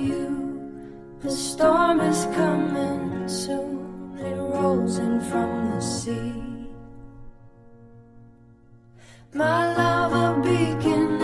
you. The storm is coming soon, it rolls in from the sea. My love, a beacon.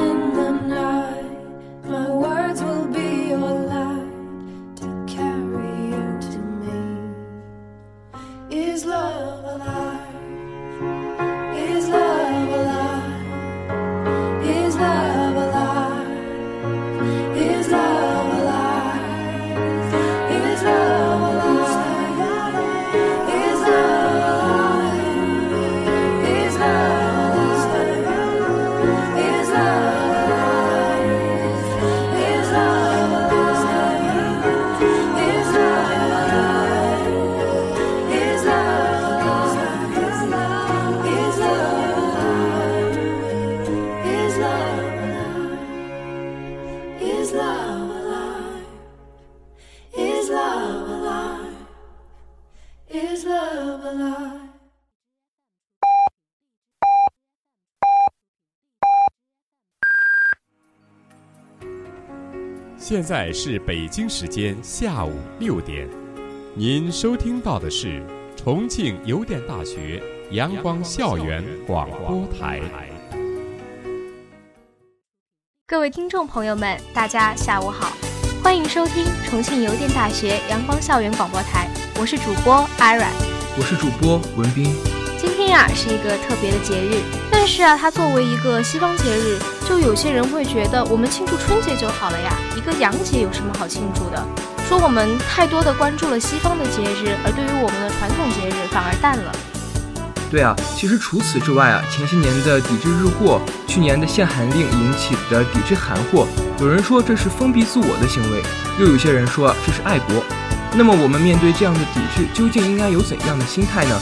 现在是北京时间下午六点，您收听到的是重庆邮电大学阳光校园广播台。各位听众朋友们，大家下午好，欢迎收听重庆邮电大学阳光校园广播台，我是主播 Ira，我是主播文斌。今天呀是一个特别的节日，但是啊，它作为一个西方节日，就有些人会觉得我们庆祝春节就好了呀，一个洋节有什么好庆祝的？说我们太多的关注了西方的节日，而对于我们的传统节日反而淡了。对啊，其实除此之外啊，前些年的抵制日货，去年的限韩令引起的抵制韩货，有人说这是封闭自我的行为，又有些人说这是爱国。那么我们面对这样的抵制，究竟应该有怎样的心态呢？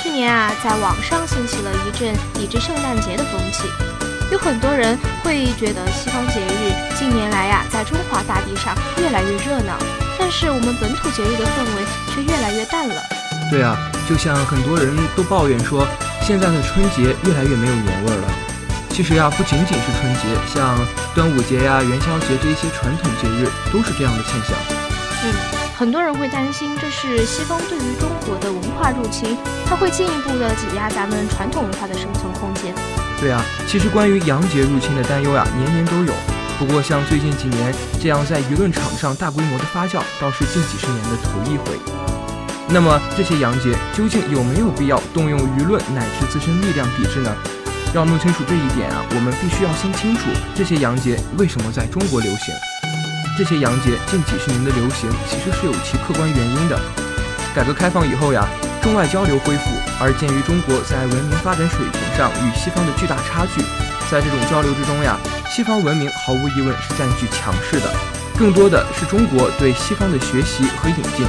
去年啊，在网上兴起了一阵抵制圣诞节的风气，有很多人会觉得西方节日近年来呀，在中华大地上越来越热闹，但是我们本土节日的氛围却越来越淡了。对啊，就像很多人都抱怨说，现在的春节越来越没有年味儿了。其实呀，不仅仅是春节，像端午节呀、元宵节这一些传统节日，都是这样的现象。嗯，很多人会担心这是西方对于中国的文化入侵，它会进一步的挤压咱们传统文化的生存空间。对啊，其实关于洋节入侵的担忧呀，年年都有。不过像最近几年这样在舆论场上大规模的发酵，倒是近几十年的头一回。那么这些洋节究竟有没有必要动用舆论乃至自身力量抵制呢？要弄清楚这一点啊，我们必须要先清楚这些洋节为什么在中国流行。这些洋节近几十年的流行其实是有其客观原因的。改革开放以后呀，中外交流恢复，而鉴于中国在文明发展水平上与西方的巨大差距，在这种交流之中呀，西方文明毫无疑问是占据强势的，更多的是中国对西方的学习和引进。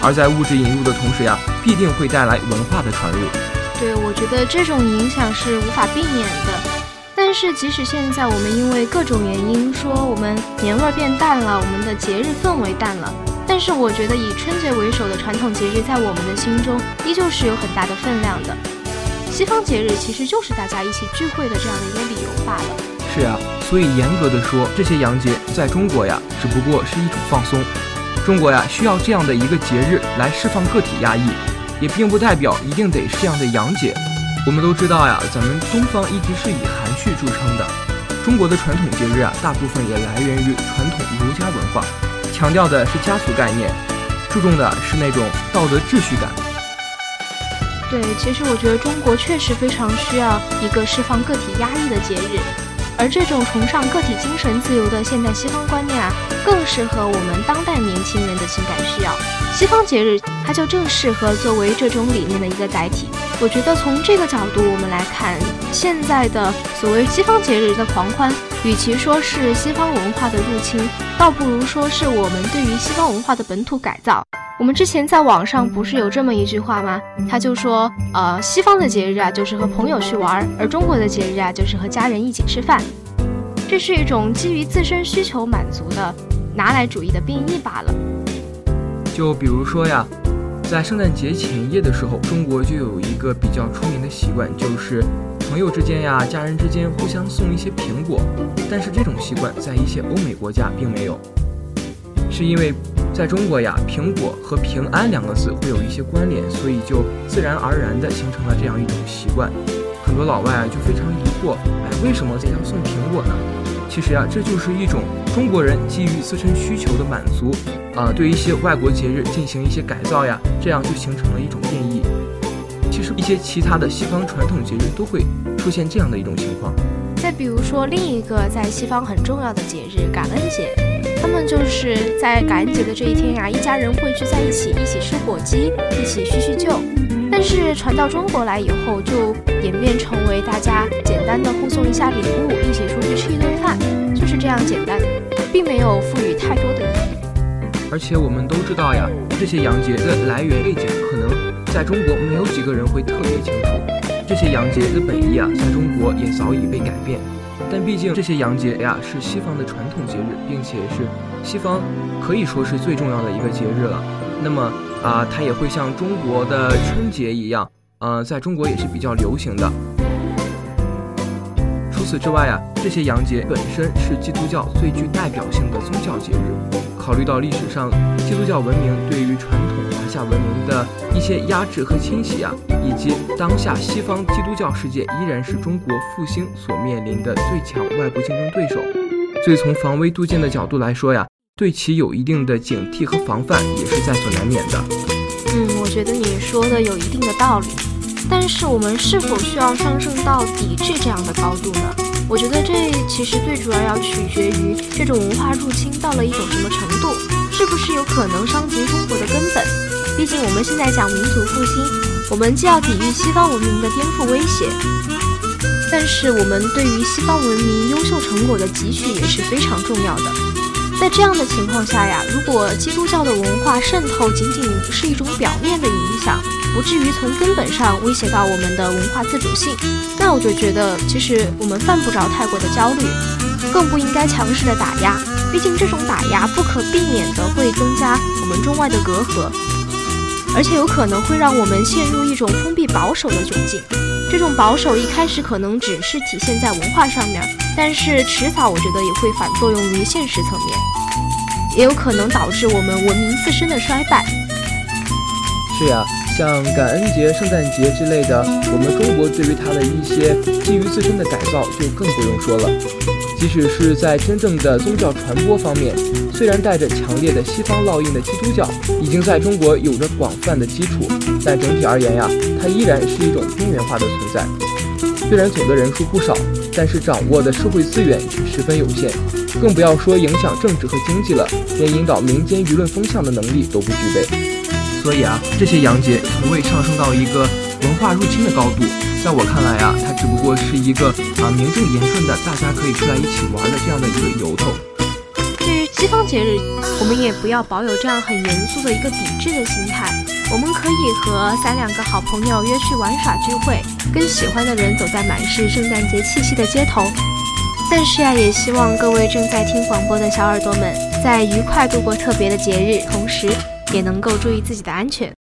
而在物质引入的同时呀，必定会带来文化的传入。对，我觉得这种影响是无法避免的。但是即使现在我们因为各种原因说我们年味儿变淡了，我们的节日氛围淡了，但是我觉得以春节为首的传统节日在我们的心中依旧是有很大的分量的。西方节日其实就是大家一起聚会的这样的一个理由罢了。是呀，所以严格的说，这些洋节在中国呀，只不过是一种放松。中国呀，需要这样的一个节日来释放个体压抑，也并不代表一定得是这样的洋节。我们都知道呀，咱们东方一直是以含蓄著称的。中国的传统节日啊，大部分也来源于传统儒家文化，强调的是家族概念，注重的是那种道德秩序感。对，其实我觉得中国确实非常需要一个释放个体压抑的节日。而这种崇尚个体精神自由的现代西方观念啊，更适合我们当代年轻人的情感需要。西方节日它就正适合作为这种理念的一个载体。我觉得从这个角度我们来看，现在的所谓西方节日的狂欢，与其说是西方文化的入侵，倒不如说是我们对于西方文化的本土改造。我们之前在网上不是有这么一句话吗？他就说，呃，西方的节日啊，就是和朋友去玩，而中国的节日啊，就是和家人一起吃饭。这是一种基于自身需求满足的拿来主义的变异罢了。就比如说呀，在圣诞节前夜的时候，中国就有一个比较出名的习惯，就是朋友之间呀、家人之间互相送一些苹果。但是这种习惯在一些欧美国家并没有，是因为。在中国呀，苹果和平安两个字会有一些关联，所以就自然而然地形成了这样一种习惯。很多老外啊就非常疑惑，哎，为什么这要送苹果呢？其实呀，这就是一种中国人基于自身需求的满足，啊，对一些外国节日进行一些改造呀，这样就形成了一种变异。其实一些其他的西方传统节日都会出现这样的一种情况。再比如说另一个在西方很重要的节日——感恩节。他们就是在感恩节的这一天呀，一家人会聚在一起，一起吃火鸡，一起叙叙旧。但是传到中国来以后，就演变成为大家简单的互送一下礼物，一起出去吃一顿饭，就是这样简单，并没有赋予太多的意义。而且我们都知道呀，这些洋节的来源背景，可能在中国没有几个人会特别清楚。这些洋节的本意啊，在中国也早已被改变。但毕竟这些洋节呀是西方的传统节日，并且是西方可以说是最重要的一个节日了。那么啊，它也会像中国的春节一样，呃，在中国也是比较流行的。除此之外啊，这些洋节本身是基督教最具代表性的宗教节日。考虑到历史上基督教文明对于传统华夏文明的一些压制和侵袭啊，以及当下西方基督教世界依然是中国复兴所面临的最强外部竞争对手，所以从防微杜渐的角度来说呀，对其有一定的警惕和防范也是在所难免的。嗯，我觉得你说的有一定的道理。但是我们是否需要上升到抵制这样的高度呢？我觉得这其实最主要要取决于这种文化入侵到了一种什么程度，是不是有可能伤及中国的根本？毕竟我们现在讲民族复兴，我们既要抵御西方文明的颠覆威胁，但是我们对于西方文明优秀成果的汲取也是非常重要的。在这样的情况下呀，如果基督教的文化渗透仅仅是一种表面的影响，不至于从根本上威胁到我们的文化自主性，那我就觉得其实我们犯不着太过的焦虑，更不应该强势的打压。毕竟这种打压不可避免的会增加我们中外的隔阂，而且有可能会让我们陷入一种封闭保守的窘境。这种保守一开始可能只是体现在文化上面，但是迟早我觉得也会反作用于现实层面，也有可能导致我们文明自身的衰败。是呀。像感恩节、圣诞节之类的，我们中国对于它的一些基于自身的改造就更不用说了。即使是在真正的宗教传播方面，虽然带着强烈的西方烙印的基督教已经在中国有着广泛的基础，但整体而言呀，它依然是一种边缘化的存在。虽然总的人数不少，但是掌握的社会资源却十分有限，更不要说影响政治和经济了，连引导民间舆论风向的能力都不具备。所以啊，这些洋节从未上升到一个文化入侵的高度。在我看来啊，它只不过是一个啊名正言顺的大家可以出来一起玩的这样的一个由头。对于西方节日，我们也不要保有这样很严肃的一个抵制的心态。我们可以和三两个好朋友约去玩耍聚会，跟喜欢的人走在满是圣诞节气息的街头。但是呀，也希望各位正在听广播的小耳朵们，在愉快度过特别的节日，同时。也能够注意自己的安全。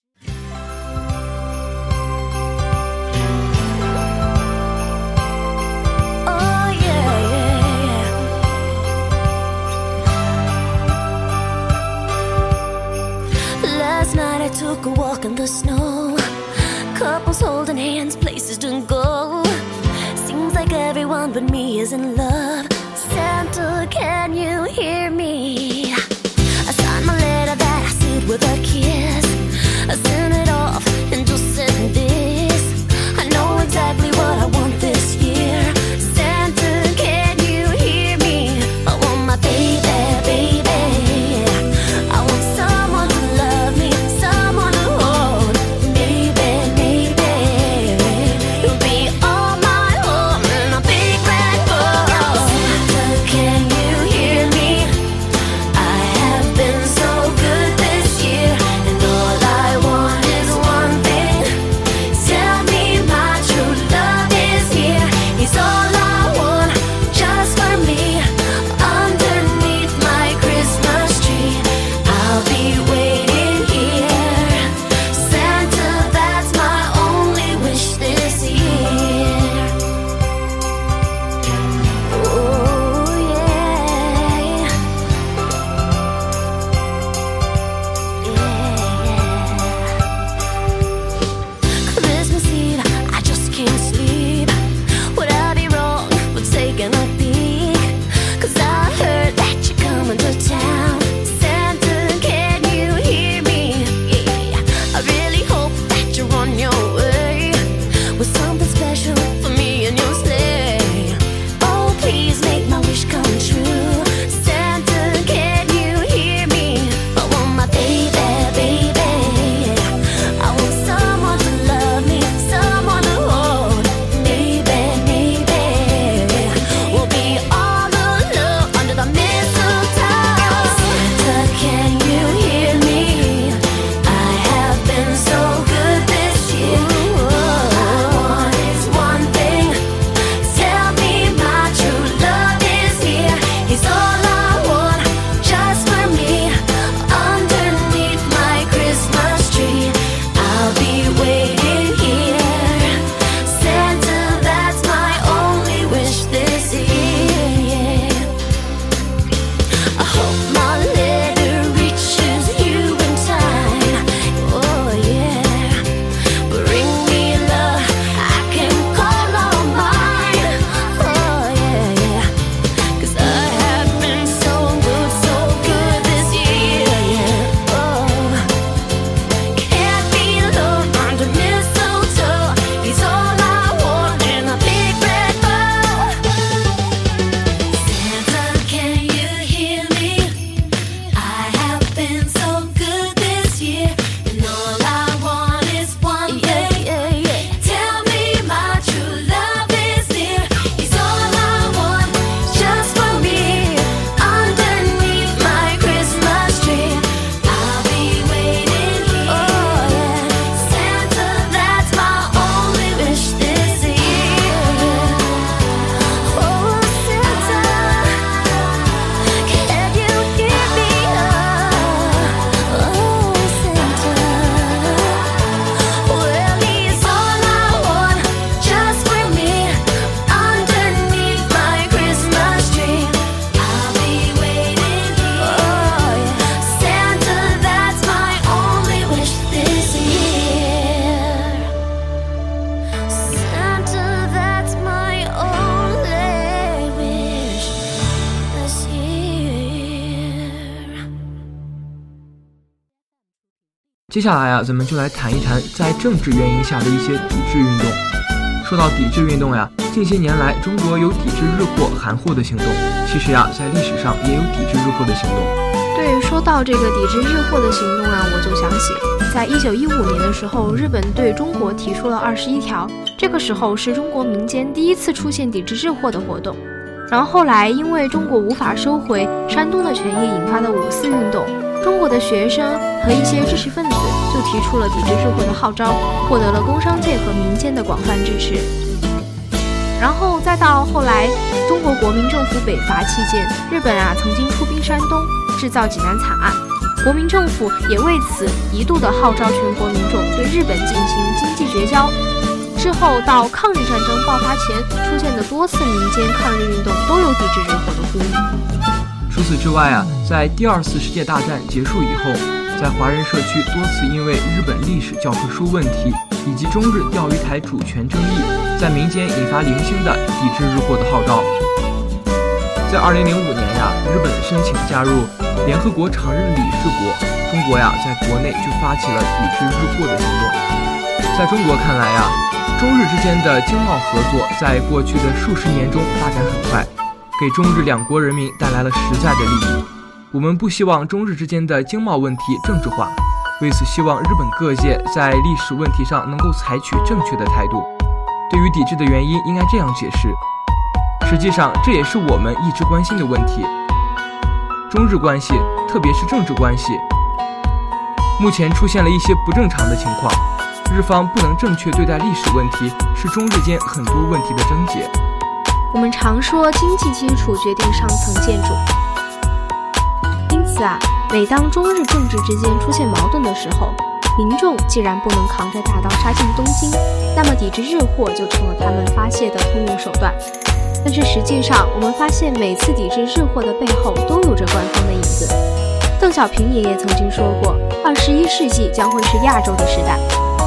The snow. Couples holding hands, places to go. Seems like everyone but me is in love. Santa, can you hear me? I signed my letter that I sealed with a kiss. 接下来啊，咱们就来谈一谈在政治原因下的一些抵制运动。说到抵制运动呀，近些年来中国有抵制日货、韩货的行动。其实呀，在历史上也有抵制日货的行动。对，说到这个抵制日货的行动啊，我就想起，在一九一五年的时候，日本对中国提出了二十一条，这个时候是中国民间第一次出现抵制日货的活动。然后后来因为中国无法收回山东的权益引发的五四运动。中国的学生和一些知识分子就提出了抵制日货的号召，获得了工商界和民间的广泛支持。然后再到后来，中国国民政府北伐期间，日本啊曾经出兵山东，制造济南惨案，国民政府也为此一度的号召全国民众对日本进行经济绝交。之后到抗日战争爆发前出现的多次民间抗日运动，都有抵制日货的呼吁。除此之外啊，在第二次世界大战结束以后，在华人社区多次因为日本历史教科书问题以及中日钓鱼台主权争议，在民间引发零星的抵制日货的号召。在二零零五年呀，日本申请加入联合国常任理事国，中国呀在国内就发起了抵制日货的行动。在中国看来呀，中日之间的经贸合作在过去的数十年中发展很快。给中日两国人民带来了实在的利益。我们不希望中日之间的经贸问题政治化，为此希望日本各界在历史问题上能够采取正确的态度。对于抵制的原因，应该这样解释：实际上，这也是我们一直关心的问题。中日关系，特别是政治关系，目前出现了一些不正常的情况。日方不能正确对待历史问题，是中日间很多问题的症结。我们常说经济基础决定上层建筑，因此啊，每当中日政治之间出现矛盾的时候，民众既然不能扛着大刀杀进东京，那么抵制日货就成了他们发泄的通用手段。但是实际上，我们发现每次抵制日货的背后都有着官方的影子。邓小平爷爷曾经说过，二十一世纪将会是亚洲的时代，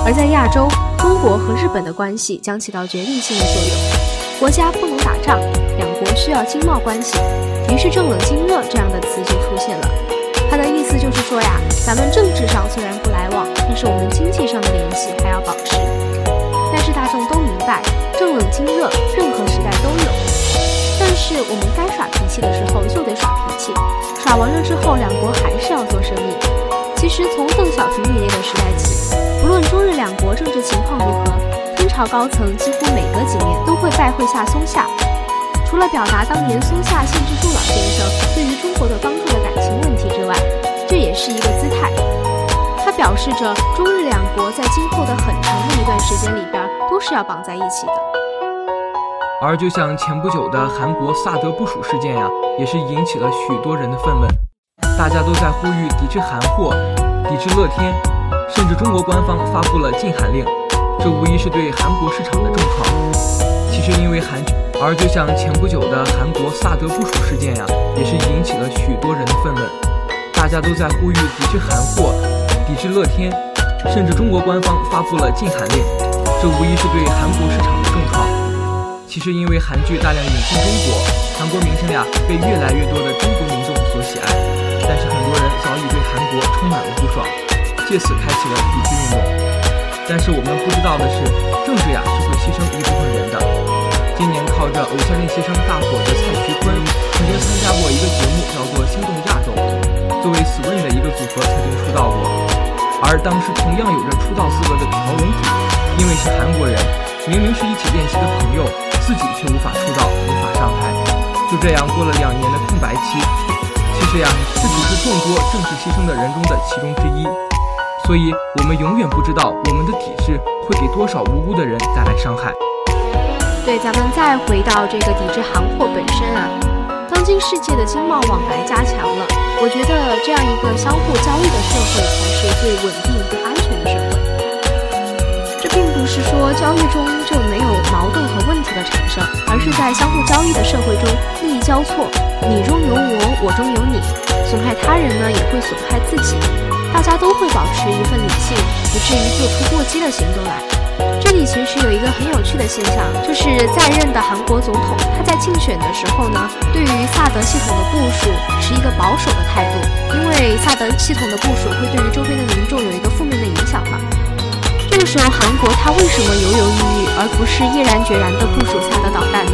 而在亚洲，中国和日本的关系将起到决定性的作用。国家不仗，两国需要经贸关系，于是“正冷经热”这样的词就出现了。它的意思就是说呀，咱们政治上虽然不来往，但是我们经济上的联系还要保持。但是大众都明白，正冷经热，任何时代都有。但是我们该耍脾气的时候就得耍脾气，耍完了之后，两国还是要做生意。其实从邓小平爷爷的时代起，不论中日两国政治情况如何。朝高层几乎每隔几年都会拜会下松下，除了表达当年松下幸之助老先生对于中国的帮助的感情问题之外，这也是一个姿态。它表示着中日两国在今后的很长的一段时间里边都是要绑在一起的。而就像前不久的韩国萨德部署事件呀，也是引起了许多人的愤懑，大家都在呼吁抵制韩货，抵制乐天，甚至中国官方发布了禁韩令。这无疑是对韩国市场的重创。其实，因为韩，而就像前不久的韩国萨德部署事件呀，也是引起了许多人的愤懑。大家都在呼吁抵制韩货，抵制乐天，甚至中国官方发布了禁韩令。这无疑是对韩国市场的重创。其实，因为韩剧大量引进中国，韩国明星呀被越来越多的中国民众所喜爱。但是，很多人早已对韩国充满了不爽，借此开启了抵制运动。但是我们不知道的是，政治呀是会牺牲一部分人的。今年靠着《偶像练习生》大火的蔡徐坤，曾经参加过一个节目，叫做《心动亚洲》，作为 Swing 的一个组合曾经出道过。而当时同样有着出道资格的朴龙祖，因为是韩国人，明明是一起练习的朋友，自己却无法出道，无法上台。就这样过了两年的空白期。其实呀，这只是众多正式牺牲的人中的其中之一。所以，我们永远不知道我们的体质会给多少无辜的人带来伤害。对，咱们再回到这个抵制行货本身啊，当今世界的经贸往来加强了，我觉得这样一个相互交易的社会才是最稳定、最安全的社会。这并不是说交易中就没有矛盾和问题的产生，而是在相互交易的社会中利益交错，你中有我，我中有你，损害他人呢也会损害自己，大家都会保持一份理性，不至于做出过激的行动来。这里其实有一个很有趣的现象，就是在任的韩国总统，他在竞选的时候呢，对于萨德系统的部署持一个保守的态度，因为萨德系统的部署会对于周边的民众有一个负面的影响嘛。这个时候，韩国他为什么犹犹豫豫，而不是毅然决然地部署萨德导弹呢？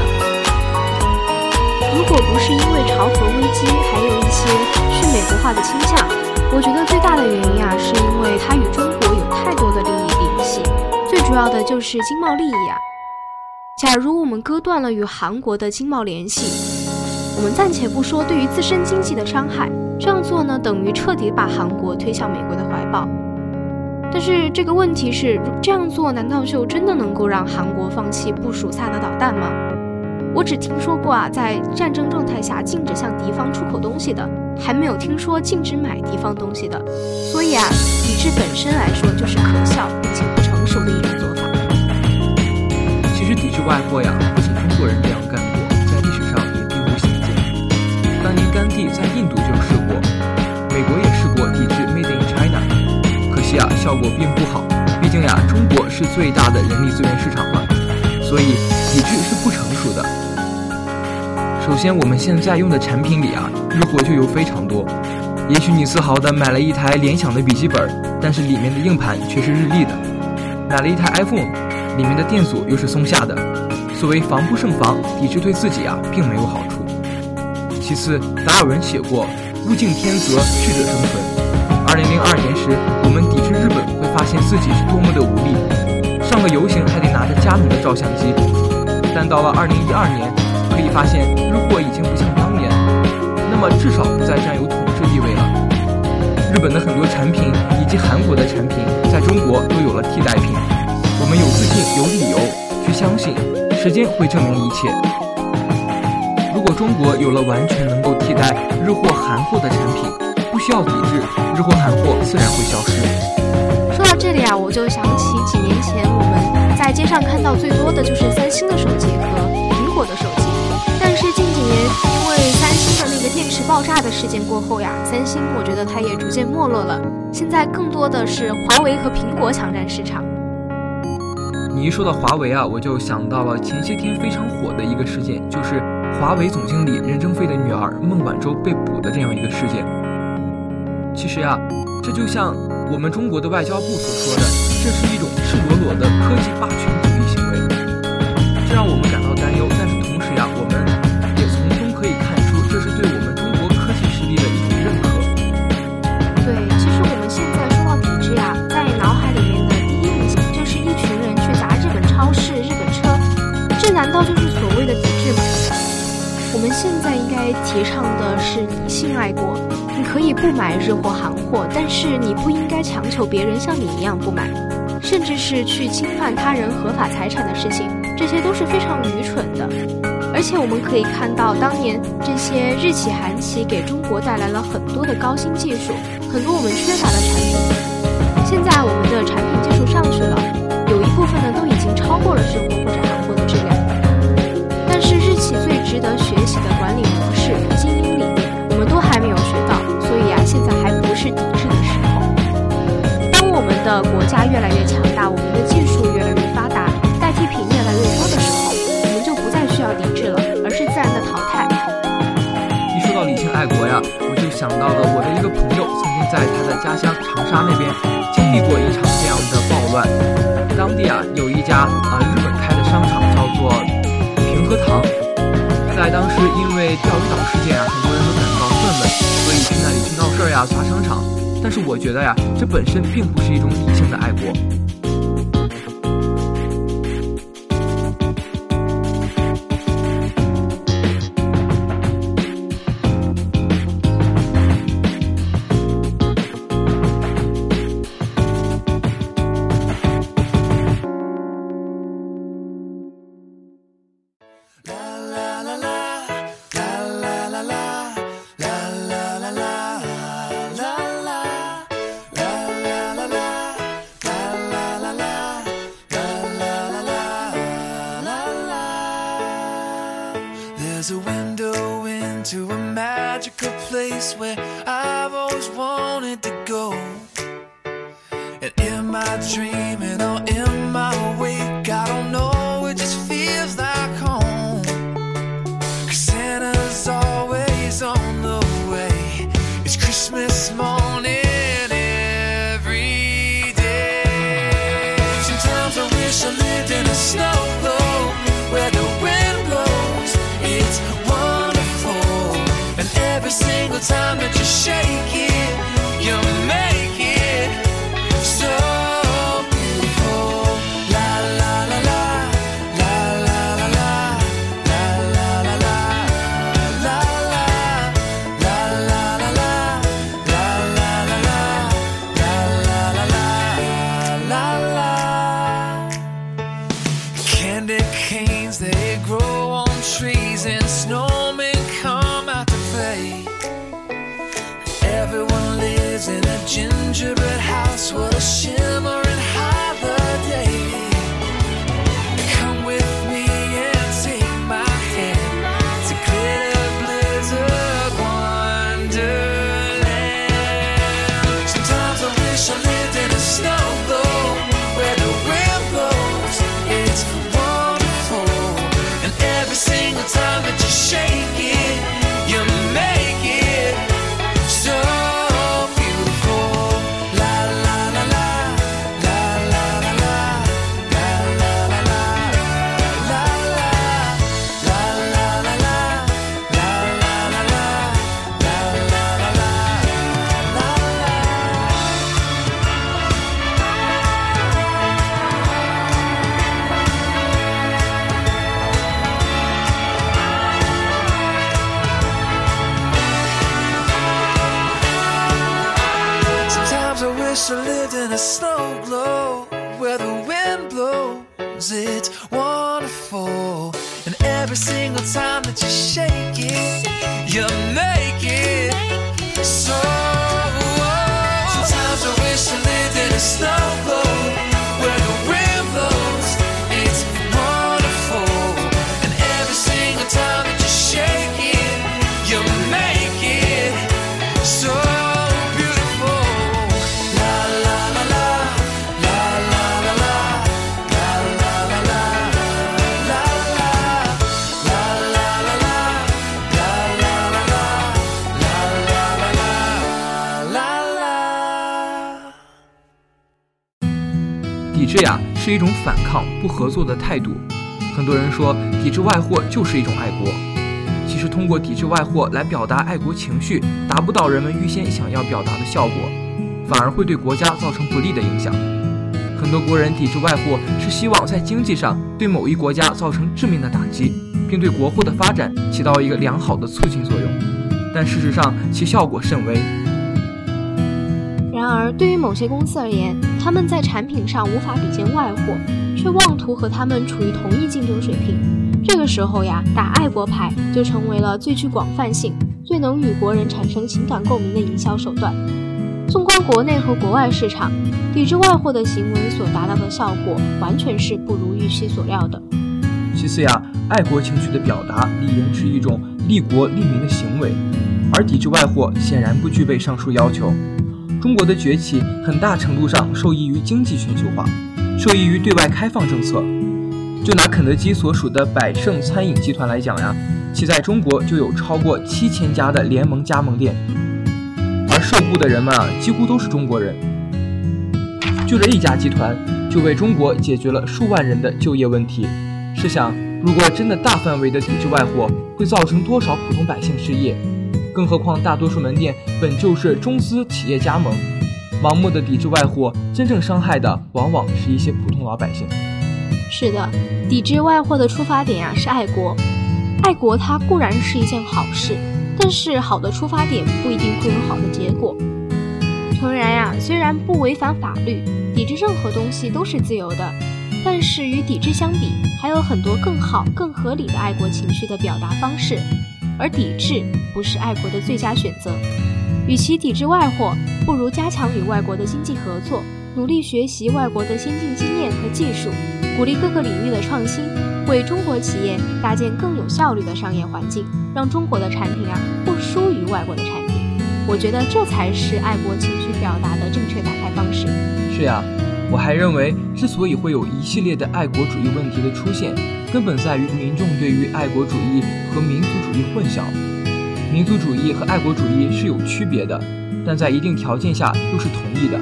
如果不是因为朝核危机，还有些去美国化的倾向，我觉得最大的原因啊，是因为它与中国有太多的利益联系。最主要的就是经贸利益啊！假如我们割断了与韩国的经贸联系，我们暂且不说对于自身经济的伤害，这样做呢，等于彻底把韩国推向美国的怀抱。但是这个问题是，这样做难道就真的能够让韩国放弃部署萨德导弹吗？我只听说过啊，在战争状态下禁止向敌方出口东西的，还没有听说禁止买敌方东西的。所以啊，抵制本身来说就是可笑且不成熟的一种做法。其实抵制外货呀，不仅中国人这样干过，在历史上也并不鲜见。当年甘地在印度就试过，美国也试过抵制 Made in China，可惜啊，效果并不好。毕竟呀，中国是最大的人力资源市场嘛，所以抵制是不成熟的。首先，我们现在用的产品里啊，日货就有非常多。也许你自豪的买了一台联想的笔记本，但是里面的硬盘却是日立的；买了一台 iPhone，里面的电阻又是松下的。所谓防不胜防，抵制对自己啊并没有好处。其次，达尔文写过“物竞天择，适者生存”。二零零二年时，我们抵制日本，会发现自己是多么的无力，上个游行还得拿着佳能的照相机。但到了二零一二年。可以发现，日货已经不像当年，那么至少不再占有统治地位了。日本的很多产品以及韩国的产品在中国都有了替代品。我们有自信、有理由去相信，时间会证明一切。如果中国有了完全能够替代日货、韩货的产品，不需要抵制，日货、韩货自然会消失。这里啊，我就想起几年前我们在街上看到最多的就是三星的手机和苹果的手机。但是近几年，因为三星的那个电池爆炸的事件过后呀，三星我觉得它也逐渐没落了。现在更多的是华为和苹果抢占市场。你一说到华为啊，我就想到了前些天非常火的一个事件，就是华为总经理任正非的女儿孟晚舟被捕的这样一个事件。其实呀，这就像我们中国的外交部所说的这是一种赤裸裸的科技霸权主义行为这让我们感到担忧但是同时呀我们也从中可以看出这是对我们中国科技实力的一种认可对其实我们现在说到抵制呀在脑海里面的第一印象就是一群人去砸日本超市日本车这难道就是所谓的抵制吗？我们现在应该提倡的是理性爱国。你可以不买日货、韩货，但是你不应该强求别人像你一样不买，甚至是去侵犯他人合法财产的事情，这些都是非常愚蠢的。而且我们可以看到，当年这些日企、韩企给中国带来了很多的高新技术，很多我们缺乏的产品。现在我们的产品技术上去了，有一部分呢都已经超过了日货或者韩货的质量。但是日企最值得学习的管理模式、经营理念，我们都还没有学到，所以啊，现在还不是抵制的时候。当我们的国家越来越强大，我们的技术越来越发达，代替品越来越多的时候，我们就不再需要抵制了，而是自然的淘汰。一说到理性爱国呀，我就想到了我的一个朋友，曾经在他的家乡长沙那边经历过一场这样的暴乱。当地啊，有一家啊日本开的商场叫做平和堂。在当时，因为钓鱼岛事件啊，很多人都感到愤懑，所以去那里去闹事儿呀、砸商场。但是我觉得呀，这本身并不是一种理性的爱国。Place where in a gingerbread Stop. 抵制呀是一种反抗、不合作的态度。很多人说抵制外货就是一种爱国，其实通过抵制外货来表达爱国情绪，达不到人们预先想要表达的效果，反而会对国家造成不利的影响。很多国人抵制外货是希望在经济上对某一国家造成致命的打击，并对国货的发展起到一个良好的促进作用，但事实上其效果甚微。然而，对于某些公司而言，他们在产品上无法比肩外货，却妄图和他们处于同一竞争水平。这个时候呀，打爱国牌就成为了最具广泛性、最能与国人产生情感共鸣的营销手段。纵观国内和国外市场，抵制外货的行为所达到的效果，完全是不如预期所料的。其次呀，爱国情绪的表达理应是一种利国利民的行为，而抵制外货显然不具备上述要求。中国的崛起很大程度上受益于经济全球化，受益于对外开放政策。就拿肯德基所属的百胜餐饮集团来讲呀，其在中国就有超过七千家的联盟加盟店，而受雇的人们啊，几乎都是中国人。就这一家集团，就为中国解决了数万人的就业问题。试想，如果真的大范围的抵制外货，会造成多少普通百姓失业？更何况大多数门店本就是中资企业加盟，盲目的抵制外货，真正伤害的往往是一些普通老百姓。是的，抵制外货的出发点呀、是爱国，爱国它固然是一件好事，但是好的出发点不一定会有好的结果。诚然呀，虽然不违反法律，抵制任何东西都是自由的，但是与抵制相比，还有很多更好、更合理的爱国情绪的表达方式，而抵制不是爱国的最佳选择。与其抵制外货，不如加强与外国的经济合作，努力学习外国的先进经验和技术，鼓励各个领域的创新，为中国企业搭建更有效率的商业环境，让中国的产品啊不输于外国的产品。我觉得这才是爱国情绪表达的正确打开方式。是呀，我还认为，之所以会有一系列的爱国主义问题的出现，根本在于民众对于爱国主义和民族主义混淆。民族主义和爱国主义是有区别的，但在一定条件下又是同一的。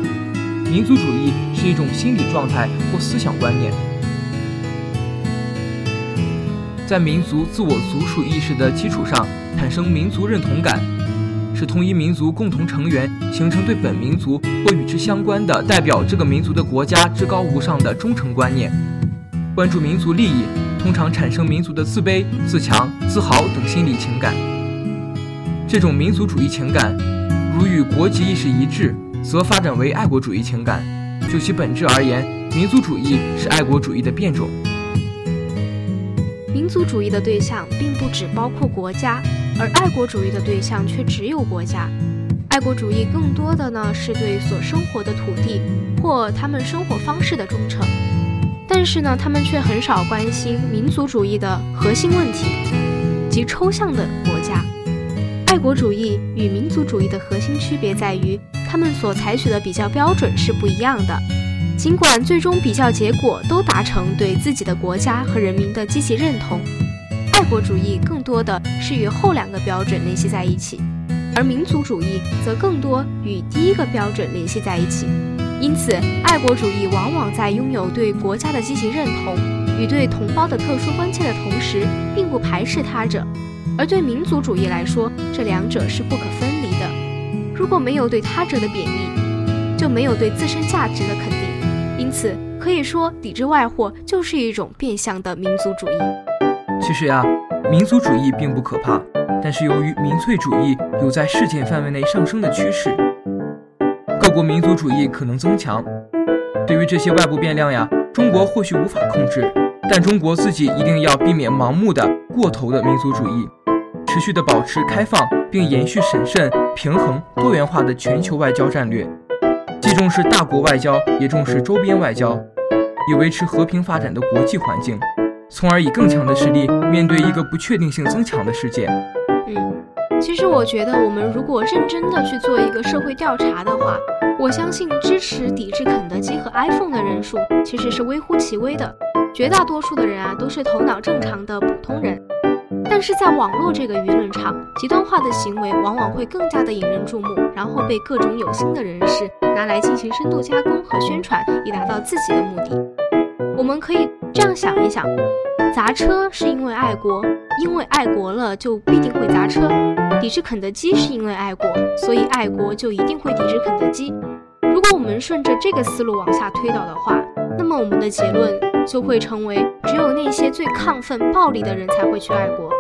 民族主义是一种心理状态或思想观念，在民族自我族属意识的基础上产生民族认同感，使同一民族共同成员形成对本民族或与之相关的代表这个民族的国家至高无上的忠诚观念。关注民族利益，通常产生民族的自卑、自强、自豪等心理情感。这种民族主义情感，如与国籍意识一致，则发展为爱国主义情感。就其本质而言，民族主义是爱国主义的变种。民族主义的对象并不只包括国家，而爱国主义的对象却只有国家。爱国主义更多的呢是对所生活的土地或他们生活方式的忠诚，但是呢，他们却很少关心民族主义的核心问题，即抽象的国家。爱国主义与民族主义的核心区别在于，他们所采取的比较标准是不一样的。尽管最终比较结果都达成对自己的国家和人民的积极认同，爱国主义更多的是与后两个标准联系在一起，而民族主义则更多与第一个标准联系在一起。因此，爱国主义往往在拥有对国家的积极认同与对同胞的特殊关切的同时，并不排斥他者。而对民族主义来说，这两者是不可分离的。如果没有对他者的贬义，就没有对自身价值的肯定。因此，可以说，抵制外货就是一种变相的民族主义。其实呀，民族主义并不可怕，但是由于民粹主义有在事件范围内上升的趋势，国民族主义可能增强。对于这些外部变量呀，中国或许无法控制，但中国自己一定要避免盲目的、过头的民族主义。持续的保持开放，并延续审慎、平衡、多元化的全球外交战略，既重视大国外交，也重视周边外交，以维持和平发展的国际环境，从而以更强的实力面对一个不确定性增强的世界。其实我觉得，我们如果认真的去做一个社会调查的话，我相信支持抵制肯德基和 iPhone 的人数其实是微乎其微的，绝大多数的人啊都是头脑正常的普通人。但是在网络这个舆论场，极端化的行为往往会更加的引人注目，然后被各种有心的人士拿来进行深度加工和宣传，以达到自己的目的。我们可以这样想一想：砸车是因为爱国，因为爱国了就必定会砸车；抵制肯德基是因为爱国，所以爱国就一定会抵制肯德基。如果我们顺着这个思路往下推导的话，那么我们的结论就会成为：只有那些最亢奋、暴力的人才会去爱国。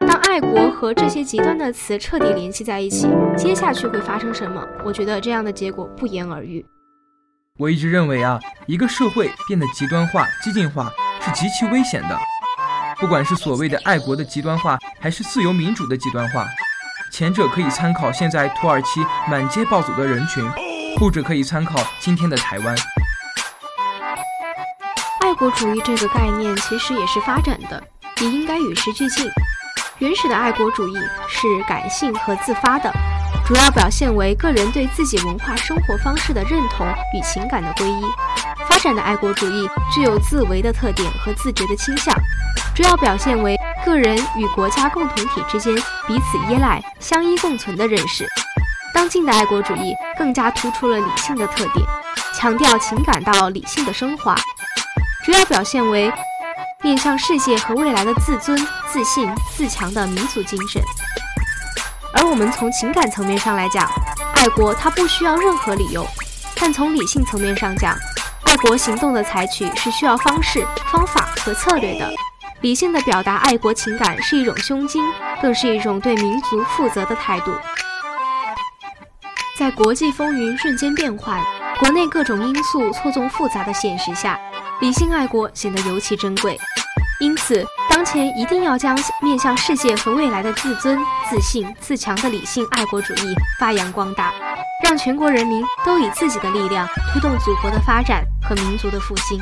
当爱国和这些极端的词彻底联系在一起，接下去会发生什么？我觉得这样的结果不言而喻。我一直认为啊，一个社会变得极端化、激进化是极其危险的。不管是所谓的爱国的极端化，还是自由民主的极端化，前者可以参考现在土耳其满街暴走的人群，后者可以参考今天的台湾。爱国主义这个概念其实也是发展的，也应该与时俱进。原始的爱国主义是感性和自发的，主要表现为个人对自己文化生活方式的认同与情感的皈依。发展的爱国主义具有自为的特点和自觉的倾向，主要表现为个人与国家共同体之间彼此依赖、相依共存的认识。当今的爱国主义更加突出了理性的特点，强调情感到理性的升华，主要表现为。面向世界和未来的自尊、自信、自强的民族精神。而我们从情感层面上来讲，爱国它不需要任何理由；但从理性层面上讲，爱国行动的采取是需要方式、方法和策略的。理性的表达爱国情感是一种胸襟，更是一种对民族负责的态度。在国际风云瞬间变幻、国内各种因素错综复杂的现实下。理性爱国显得尤其珍贵，因此，当前一定要将面向世界和未来的自尊、自信、自强的理性爱国主义发扬光大，让全国人民都以自己的力量推动祖国的发展和民族的复兴。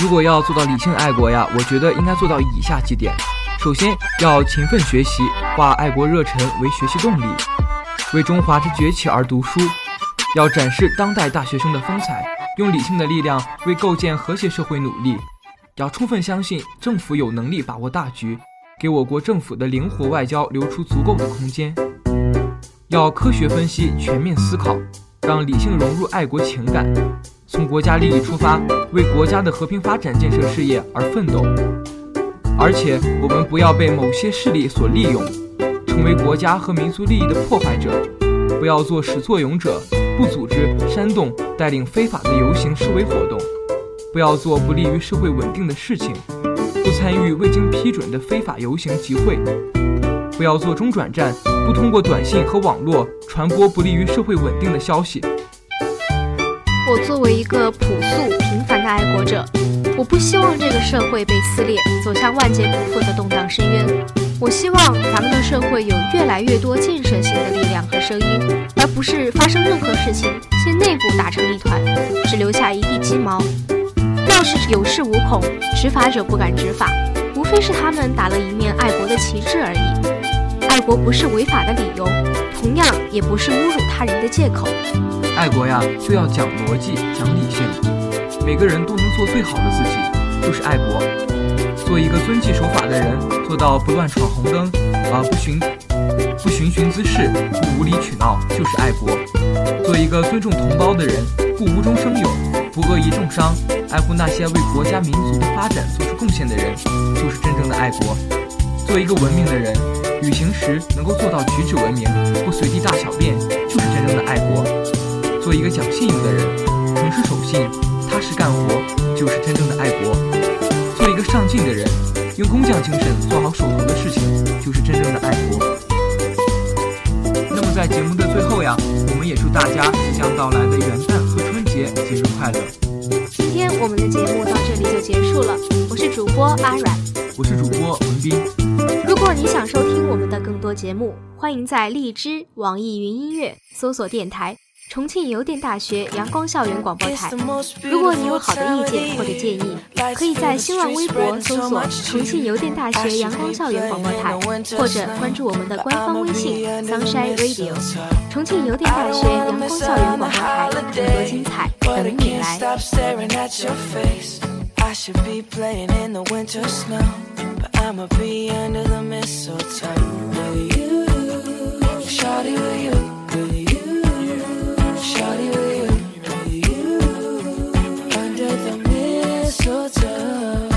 如果要做到理性爱国呀，我觉得应该做到以下几点：首先要勤奋学习，化爱国热忱为学习动力，为中华之崛起而读书；要展示当代大学生的风采，用理性的力量为构建和谐社会努力；要充分相信政府有能力把握大局，给我国政府的灵活外交留出足够的空间；要科学分析，全面思考。让理性融入爱国情感，从国家利益出发，为国家的和平发展建设事业而奋斗。而且，我们不要被某些势力所利用，成为国家和民族利益的破坏者；不要做始作俑者，不组织、煽动、带领非法的游行示威活动；不要做不利于社会稳定的事情；不参与未经批准的非法游行集会。不要做中转站，不通过短信和网络传播不利于社会稳定的消息。我作为一个朴素平凡的爱国者，我不希望这个社会被撕裂，走向万劫不复的动荡深渊。我希望咱们的社会有越来越多建设性的力量和声音，而不是发生任何事情先内部打成一团，只留下一地鸡毛。要是有恃无恐，执法者不敢执法，无非是他们打了一面爱国的旗帜而已。爱国不是违法的理由，同样也不是侮辱他人的借口。爱国呀，就要讲逻辑、讲理性。每个人都能做最好的自己，就是爱国。做一个遵纪守法的人，做到不乱闯红灯，啊，不寻不寻寻滋事，不无理取闹，就是爱国。做一个尊重同胞的人，不无中生有，不恶意重伤，爱护那些为国家民族的发展做出贡献的人，就是真正的爱国。做一个文明的人。旅行时能够做到举止文明，不随地大小便，就是真正的爱国。做一个讲信用的人，诚实守信，踏实干活，就是真正的爱国。做一个上进的人，用工匠精神做好手头的事情，就是真正的爱国。那么在节目的最后呀，我们也祝大家即将到来的元旦和春节节日快乐。今天我们的节目到这里就结束了，我是主播阿软，我是主播文斌。如果你想收听我们的更多节目，欢迎在荔枝、网易云音乐搜索电台“重庆邮电大学阳光校园广播台”。如果你有好的意见或者建议，可以在新浪微博搜索“重庆邮电大学阳光校园广播台”，或者关注我们的官方微信 “Sunshine Radio”。重庆邮电大学阳光校园广播台，更多精彩等你来。I'ma be under the mistletoe with you, shawty with you, with you, shawty with you, with you, under the mistletoe.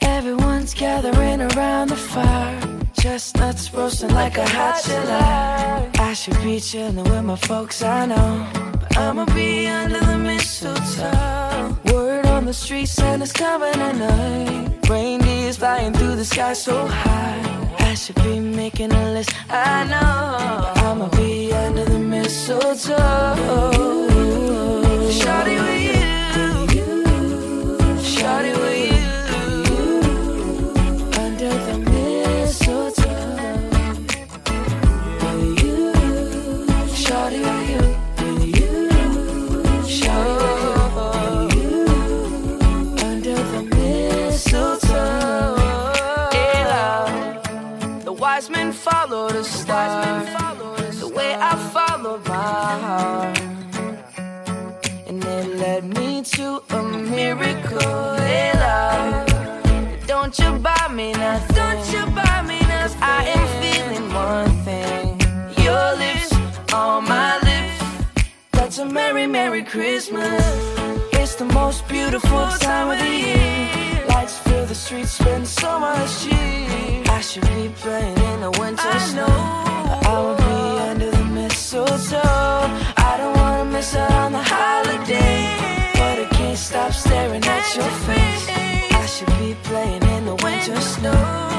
Everyone's gathering around the fire, chestnuts roasting like a hot July. I should be chilling with my folks, I know, but I'ma be under the mistletoe. The street, Santa's coming tonight. Reindeers flying through the sky so high. I should be making a list. I know I'ma be under the mistletoe. Shawty with merry, merry Christmas. It's the most beautiful time of the year. Lights fill the streets, spend so much cheer. I should be playing in the winter snow. But I will be under the mistletoe. I don't wanna miss out stop staring at your face. I should be playing in the winter snow.